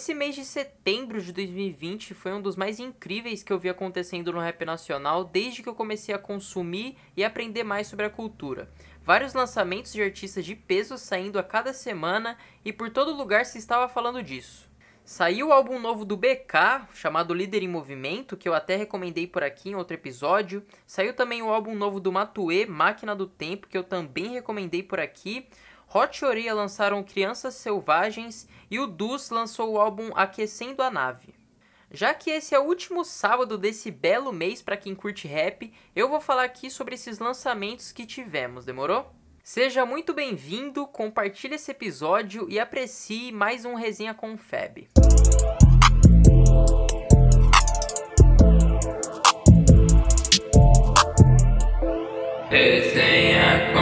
Esse mês de setembro de 2020 foi um dos mais incríveis que eu vi acontecendo no rap nacional desde que eu comecei a consumir e aprender mais sobre a cultura. Vários lançamentos de artistas de peso saindo a cada semana e por todo lugar se estava falando disso. Saiu o álbum novo do BK, chamado Líder em Movimento, que eu até recomendei por aqui em outro episódio. Saiu também o álbum novo do Matue, Máquina do Tempo, que eu também recomendei por aqui. Hot Oreia lançaram Crianças Selvagens e o Dus lançou o álbum Aquecendo a Nave. Já que esse é o último sábado desse belo mês para quem curte rap, eu vou falar aqui sobre esses lançamentos que tivemos, demorou? Seja muito bem-vindo, compartilhe esse episódio e aprecie mais um Resenha com Feb. Resenha com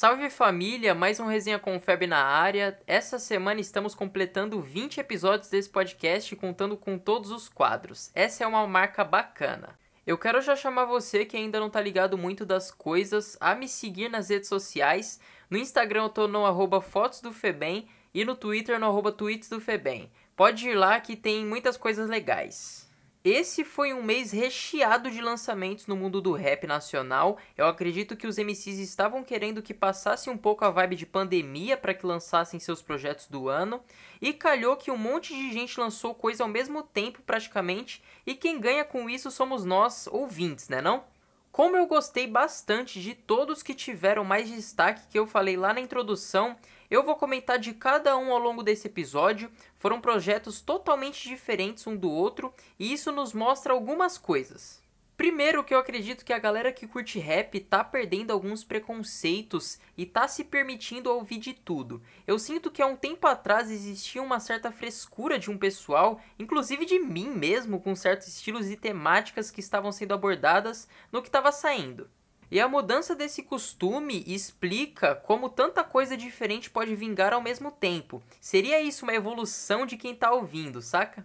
Salve família, mais um Resenha com Feb na área. Essa semana estamos completando 20 episódios desse podcast, contando com todos os quadros. Essa é uma marca bacana. Eu quero já chamar você que ainda não tá ligado muito das coisas a me seguir nas redes sociais. No Instagram eu tô no arroba fotos do Febem e no Twitter no arroba tweets do Febem. Pode ir lá que tem muitas coisas legais. Esse foi um mês recheado de lançamentos no mundo do rap nacional. Eu acredito que os MCs estavam querendo que passasse um pouco a vibe de pandemia para que lançassem seus projetos do ano. E calhou que um monte de gente lançou coisa ao mesmo tempo, praticamente. E quem ganha com isso somos nós, ouvintes, né não? Como eu gostei bastante de todos que tiveram mais destaque que eu falei lá na introdução, eu vou comentar de cada um ao longo desse episódio. Foram projetos totalmente diferentes um do outro e isso nos mostra algumas coisas. Primeiro que eu acredito que a galera que curte rap tá perdendo alguns preconceitos e tá se permitindo ouvir de tudo. Eu sinto que há um tempo atrás existia uma certa frescura de um pessoal, inclusive de mim mesmo, com certos estilos e temáticas que estavam sendo abordadas no que estava saindo. E a mudança desse costume explica como tanta coisa diferente pode vingar ao mesmo tempo. Seria isso uma evolução de quem tá ouvindo, saca?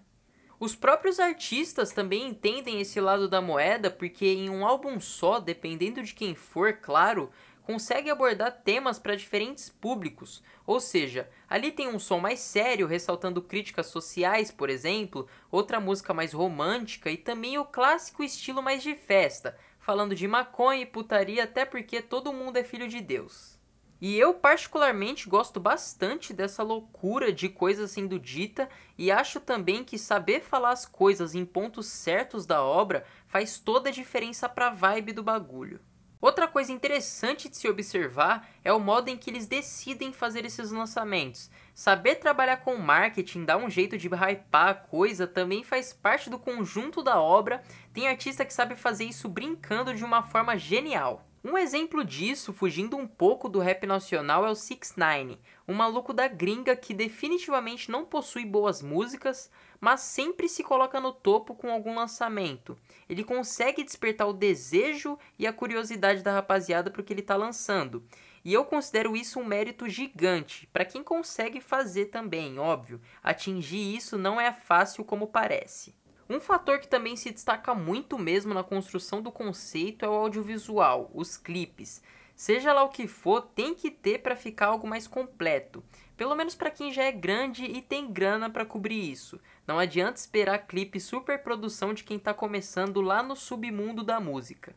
Os próprios artistas também entendem esse lado da moeda, porque em um álbum só, dependendo de quem for, claro, consegue abordar temas para diferentes públicos. Ou seja, ali tem um som mais sério, ressaltando críticas sociais, por exemplo, outra música mais romântica e também o clássico estilo mais de festa, falando de maconha e putaria, até porque todo mundo é filho de Deus. E eu particularmente gosto bastante dessa loucura de coisas sendo dita e acho também que saber falar as coisas em pontos certos da obra faz toda a diferença para a vibe do bagulho. Outra coisa interessante de se observar é o modo em que eles decidem fazer esses lançamentos. Saber trabalhar com marketing, dar um jeito de hypar a coisa, também faz parte do conjunto da obra. Tem artista que sabe fazer isso brincando de uma forma genial. Um exemplo disso, fugindo um pouco do rap nacional, é o 6 9 um maluco da gringa que definitivamente não possui boas músicas, mas sempre se coloca no topo com algum lançamento. Ele consegue despertar o desejo e a curiosidade da rapaziada porque ele está lançando. E eu considero isso um mérito gigante para quem consegue fazer também, óbvio. Atingir isso não é fácil como parece. Um fator que também se destaca muito mesmo na construção do conceito é o audiovisual, os clipes. Seja lá o que for, tem que ter para ficar algo mais completo. Pelo menos para quem já é grande e tem grana para cobrir isso. Não adianta esperar clipe super produção de quem está começando lá no submundo da música.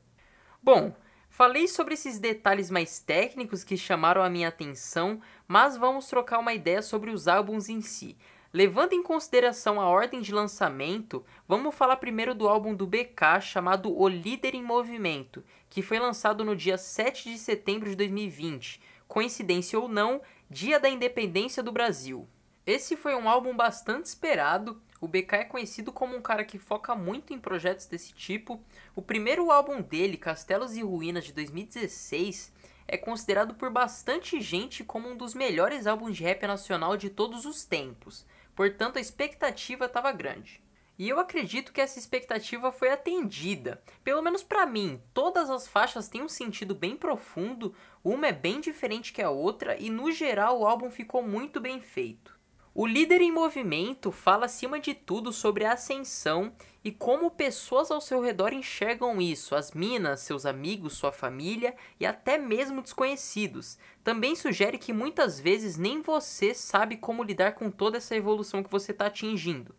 Bom, falei sobre esses detalhes mais técnicos que chamaram a minha atenção, mas vamos trocar uma ideia sobre os álbuns em si. Levando em consideração a ordem de lançamento, vamos falar primeiro do álbum do BK chamado O Líder em Movimento, que foi lançado no dia 7 de setembro de 2020, coincidência ou não, dia da independência do Brasil. Esse foi um álbum bastante esperado. O BK é conhecido como um cara que foca muito em projetos desse tipo. O primeiro álbum dele, Castelos e Ruínas de 2016, é considerado por bastante gente como um dos melhores álbuns de rap nacional de todos os tempos portanto a expectativa estava grande. E eu acredito que essa expectativa foi atendida. Pelo menos para mim, todas as faixas têm um sentido bem profundo, uma é bem diferente que a outra e no geral o álbum ficou muito bem feito. O líder em movimento fala acima de tudo sobre a ascensão e como pessoas ao seu redor enxergam isso, as minas, seus amigos, sua família e até mesmo desconhecidos. Também sugere que muitas vezes nem você sabe como lidar com toda essa evolução que você está atingindo.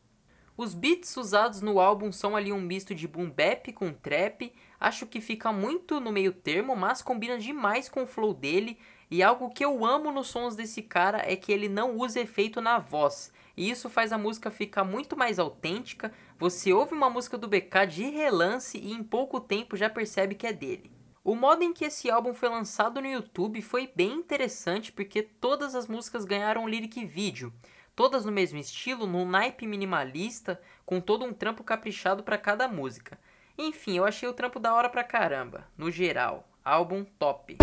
Os beats usados no álbum são ali um misto de boom bap com trap, acho que fica muito no meio termo, mas combina demais com o flow dele, e algo que eu amo nos sons desse cara é que ele não usa efeito na voz. E isso faz a música ficar muito mais autêntica. Você ouve uma música do BK de relance e em pouco tempo já percebe que é dele. O modo em que esse álbum foi lançado no YouTube foi bem interessante porque todas as músicas ganharam um lyric vídeo, todas no mesmo estilo, num naipe minimalista, com todo um trampo caprichado para cada música. Enfim, eu achei o trampo da hora pra caramba, no geral. Álbum top.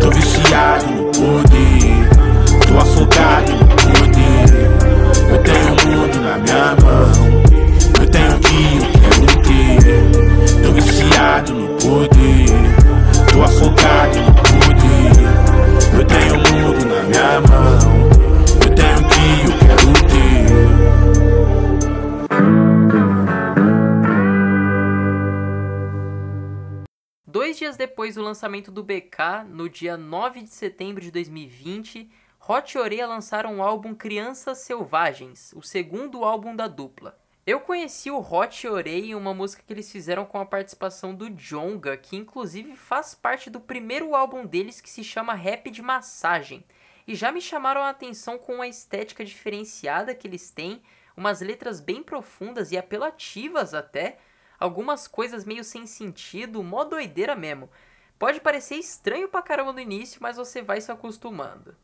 Tô viciado no poder, tô afogado no poder. Eu tenho o mundo na minha mão, eu tenho o que eu quero ter. Tô viciado no poder, tô afogado no poder. Eu tenho o mundo na minha mão, dias depois do lançamento do BK, no dia 9 de setembro de 2020, Hot Oreia lançaram o álbum Crianças Selvagens, o segundo álbum da dupla. Eu conheci o Hot e em uma música que eles fizeram com a participação do Jonga, que inclusive faz parte do primeiro álbum deles que se chama Rap de Massagem. E já me chamaram a atenção com a estética diferenciada que eles têm, umas letras bem profundas e apelativas até, algumas coisas meio sem sentido, mó doideira mesmo. Pode parecer estranho pra caramba no início, mas você vai se acostumando.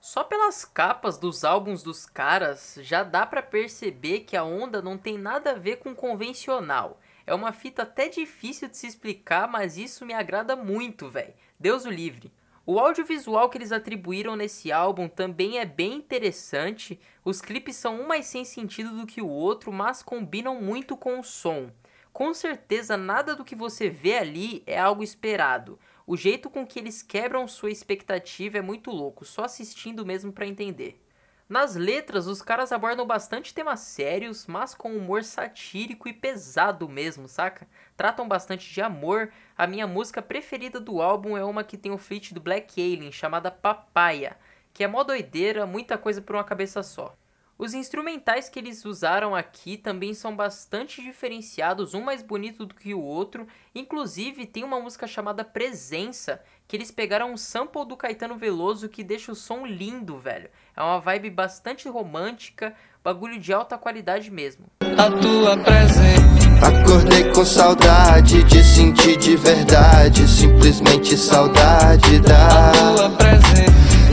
Só pelas capas dos álbuns dos caras já dá pra perceber que a onda não tem nada a ver com convencional. É uma fita até difícil de se explicar, mas isso me agrada muito, velho. Deus o livre. O audiovisual que eles atribuíram nesse álbum também é bem interessante. Os clipes são um mais sem sentido do que o outro, mas combinam muito com o som. Com certeza nada do que você vê ali é algo esperado. O jeito com que eles quebram sua expectativa é muito louco, só assistindo mesmo para entender. Nas letras, os caras abordam bastante temas sérios, mas com humor satírico e pesado mesmo, saca? Tratam bastante de amor. A minha música preferida do álbum é uma que tem o feat do Black Alien, chamada Papaya, que é mó doideira, muita coisa por uma cabeça só. Os instrumentais que eles usaram aqui também são bastante diferenciados, um mais bonito do que o outro. Inclusive, tem uma música chamada Presença, que eles pegaram um sample do Caetano Veloso que deixa o som lindo, velho. É uma vibe bastante romântica, bagulho de alta qualidade mesmo. a tua presença. Acordei com saudade de sentir de verdade, simplesmente saudade da. tua presença.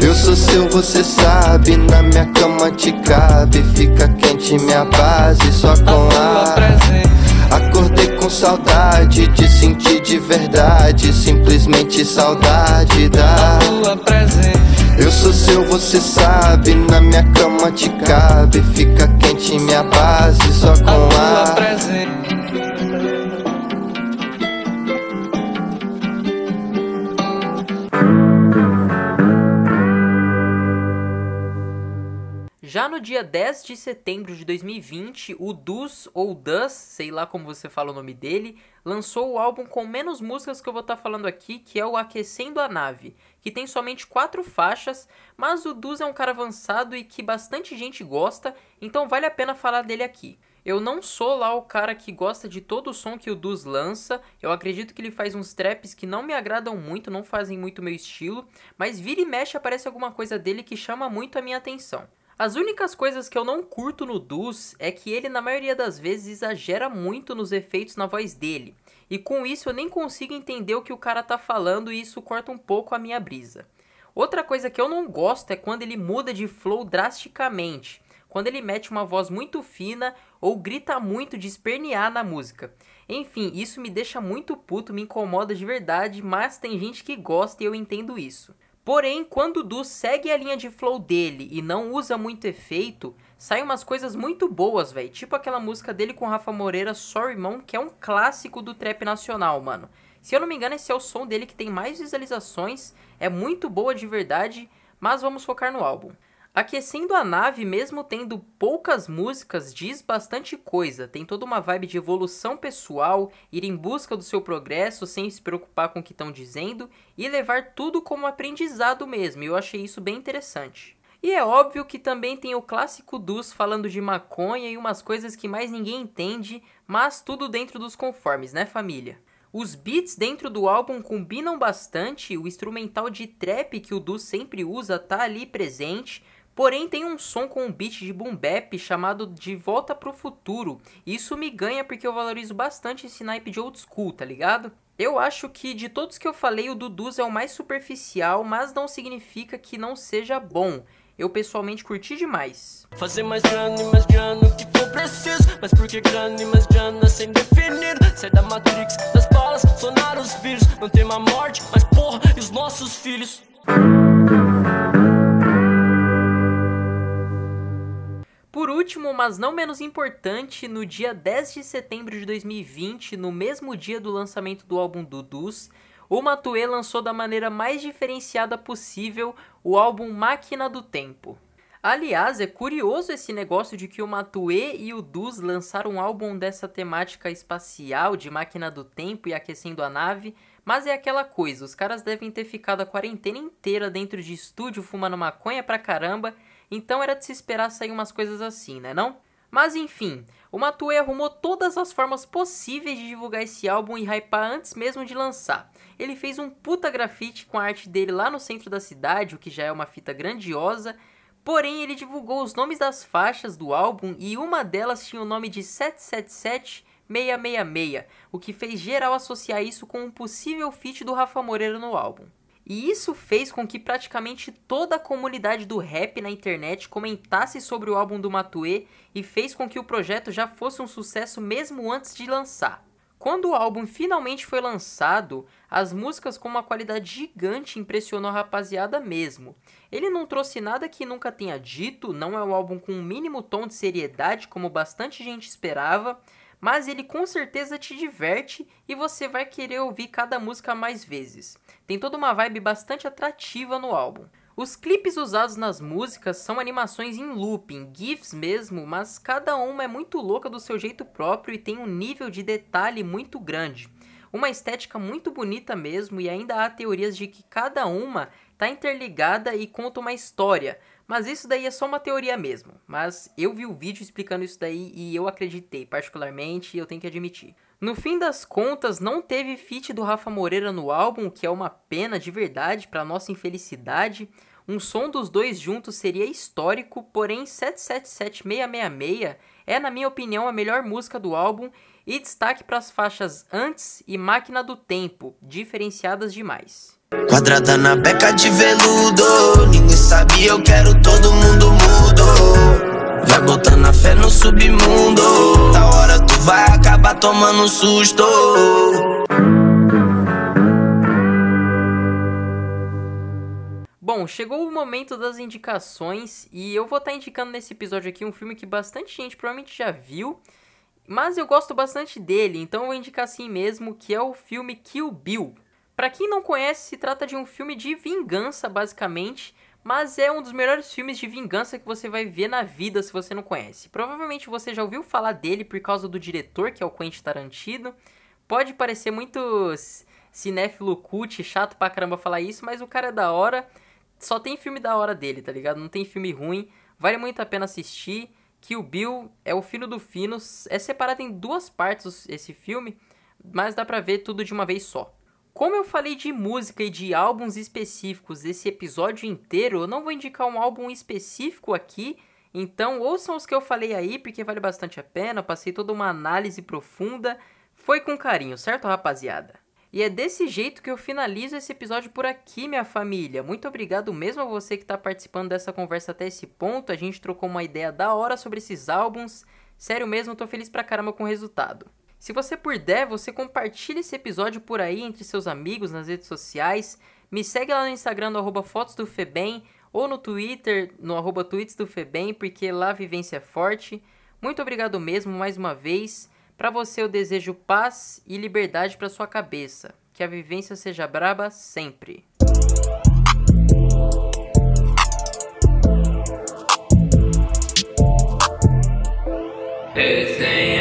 Eu sou seu, você sabe, na minha cama te cabe, fica quente minha base só com ar. Acordei com saudade de sentir de verdade, simplesmente saudade da. tua presença. Eu sou seu, você sabe, na minha cama te cabe, fica quente minha base só a com ar. Já no dia 10 de setembro de 2020, o Dus ou Dus, sei lá como você fala o nome dele, lançou o álbum com menos músicas que eu vou estar falando aqui, que é o Aquecendo a Nave, que tem somente quatro faixas, mas o Dus é um cara avançado e que bastante gente gosta, então vale a pena falar dele aqui. Eu não sou lá o cara que gosta de todo o som que o Dus lança. Eu acredito que ele faz uns traps que não me agradam muito, não fazem muito meu estilo, mas vira e mexe aparece alguma coisa dele que chama muito a minha atenção. As únicas coisas que eu não curto no Dus é que ele, na maioria das vezes, exagera muito nos efeitos na voz dele. E com isso eu nem consigo entender o que o cara tá falando e isso corta um pouco a minha brisa. Outra coisa que eu não gosto é quando ele muda de flow drasticamente. Quando ele mete uma voz muito fina ou grita muito de espernear na música. Enfim, isso me deixa muito puto, me incomoda de verdade, mas tem gente que gosta e eu entendo isso. Porém, quando o Du segue a linha de flow dele e não usa muito efeito, saem umas coisas muito boas, velho. Tipo aquela música dele com Rafa Moreira, Sorry Mom, que é um clássico do trap nacional, mano. Se eu não me engano, esse é o som dele que tem mais visualizações, é muito boa de verdade, mas vamos focar no álbum. Aquecendo a nave, mesmo tendo poucas músicas, diz bastante coisa. Tem toda uma vibe de evolução pessoal, ir em busca do seu progresso sem se preocupar com o que estão dizendo e levar tudo como aprendizado mesmo. Eu achei isso bem interessante. E é óbvio que também tem o clássico Dus falando de maconha e umas coisas que mais ninguém entende, mas tudo dentro dos conformes, né, família? Os beats dentro do álbum combinam bastante, o instrumental de trap que o Dus sempre usa tá ali presente, Porém, tem um som com um beat de boom bap chamado De Volta pro Futuro. Isso me ganha porque eu valorizo bastante esse naipe de old school, tá ligado? Eu acho que de todos que eu falei, o Duduz é o mais superficial, mas não significa que não seja bom. Eu pessoalmente curti demais. Fazer mais grana e mais grana o que for preciso Mas por que grana e mais grana sem definir Sai da Matrix, das balas, sonar os vírus Não tem uma morte, mas porra, e os nossos filhos Por último, mas não menos importante, no dia 10 de setembro de 2020, no mesmo dia do lançamento do álbum Dudus, o Matue lançou da maneira mais diferenciada possível o álbum Máquina do Tempo. Aliás, é curioso esse negócio de que o Matue e o Dus lançaram um álbum dessa temática espacial de máquina do tempo e aquecendo a nave, mas é aquela coisa, os caras devem ter ficado a quarentena inteira dentro de estúdio fumando maconha pra caramba então era de se esperar sair umas coisas assim, né não? Mas enfim, o Matue arrumou todas as formas possíveis de divulgar esse álbum e hypar antes mesmo de lançar. Ele fez um puta grafite com a arte dele lá no centro da cidade, o que já é uma fita grandiosa, porém ele divulgou os nomes das faixas do álbum e uma delas tinha o nome de 777 666, o que fez geral associar isso com um possível feat do Rafa Moreira no álbum. E isso fez com que praticamente toda a comunidade do rap na internet comentasse sobre o álbum do Matue e fez com que o projeto já fosse um sucesso mesmo antes de lançar. Quando o álbum finalmente foi lançado, as músicas com uma qualidade gigante impressionou a rapaziada mesmo. Ele não trouxe nada que nunca tenha dito, não é um álbum com um mínimo tom de seriedade como bastante gente esperava, mas ele com certeza te diverte e você vai querer ouvir cada música mais vezes. Tem toda uma vibe bastante atrativa no álbum. Os clipes usados nas músicas são animações em looping, GIFs mesmo, mas cada uma é muito louca do seu jeito próprio e tem um nível de detalhe muito grande. Uma estética muito bonita mesmo, e ainda há teorias de que cada uma está interligada e conta uma história, mas isso daí é só uma teoria mesmo. Mas eu vi o vídeo explicando isso daí e eu acreditei, particularmente, e eu tenho que admitir. No fim das contas, não teve feat do Rafa Moreira no álbum, que é uma pena de verdade para nossa infelicidade. Um som dos dois juntos seria histórico, porém 777666 é, na minha opinião, a melhor música do álbum e destaque para as faixas Antes e Máquina do Tempo, diferenciadas demais. Quadrada na beca de veludo. Ninguém sabe, eu quero todo mundo mudo. Vai botando a fé no submundo. Da hora tu vai acabar tomando susto. Bom, chegou o momento das indicações e eu vou estar tá indicando nesse episódio aqui um filme que bastante gente provavelmente já viu, mas eu gosto bastante dele, então eu vou indicar assim mesmo, que é o filme Kill Bill. Para quem não conhece, se trata de um filme de vingança, basicamente, mas é um dos melhores filmes de vingança que você vai ver na vida se você não conhece. Provavelmente você já ouviu falar dele por causa do diretor, que é o Quentin Tarantino. Pode parecer muito cinéfilo cult, chato pra caramba falar isso, mas o cara é da hora. Só tem filme da hora dele, tá ligado? Não tem filme ruim. Vale muito a pena assistir. O Bill é o fino do fino. É separado em duas partes esse filme, mas dá pra ver tudo de uma vez só. Como eu falei de música e de álbuns específicos esse episódio inteiro, eu não vou indicar um álbum específico aqui, então ouçam os que eu falei aí, porque vale bastante a pena, passei toda uma análise profunda, foi com carinho, certo rapaziada? E é desse jeito que eu finalizo esse episódio por aqui, minha família. Muito obrigado mesmo a você que está participando dessa conversa até esse ponto. A gente trocou uma ideia da hora sobre esses álbuns. Sério mesmo, tô feliz pra caramba com o resultado. Se você puder, você compartilha esse episódio por aí entre seus amigos nas redes sociais. Me segue lá no Instagram no arroba fotos do Febem ou no Twitter no arroba tweets do Febem, porque lá a vivência é forte. Muito obrigado mesmo mais uma vez. Para você eu desejo paz e liberdade para sua cabeça. Que a vivência seja braba sempre. Hey,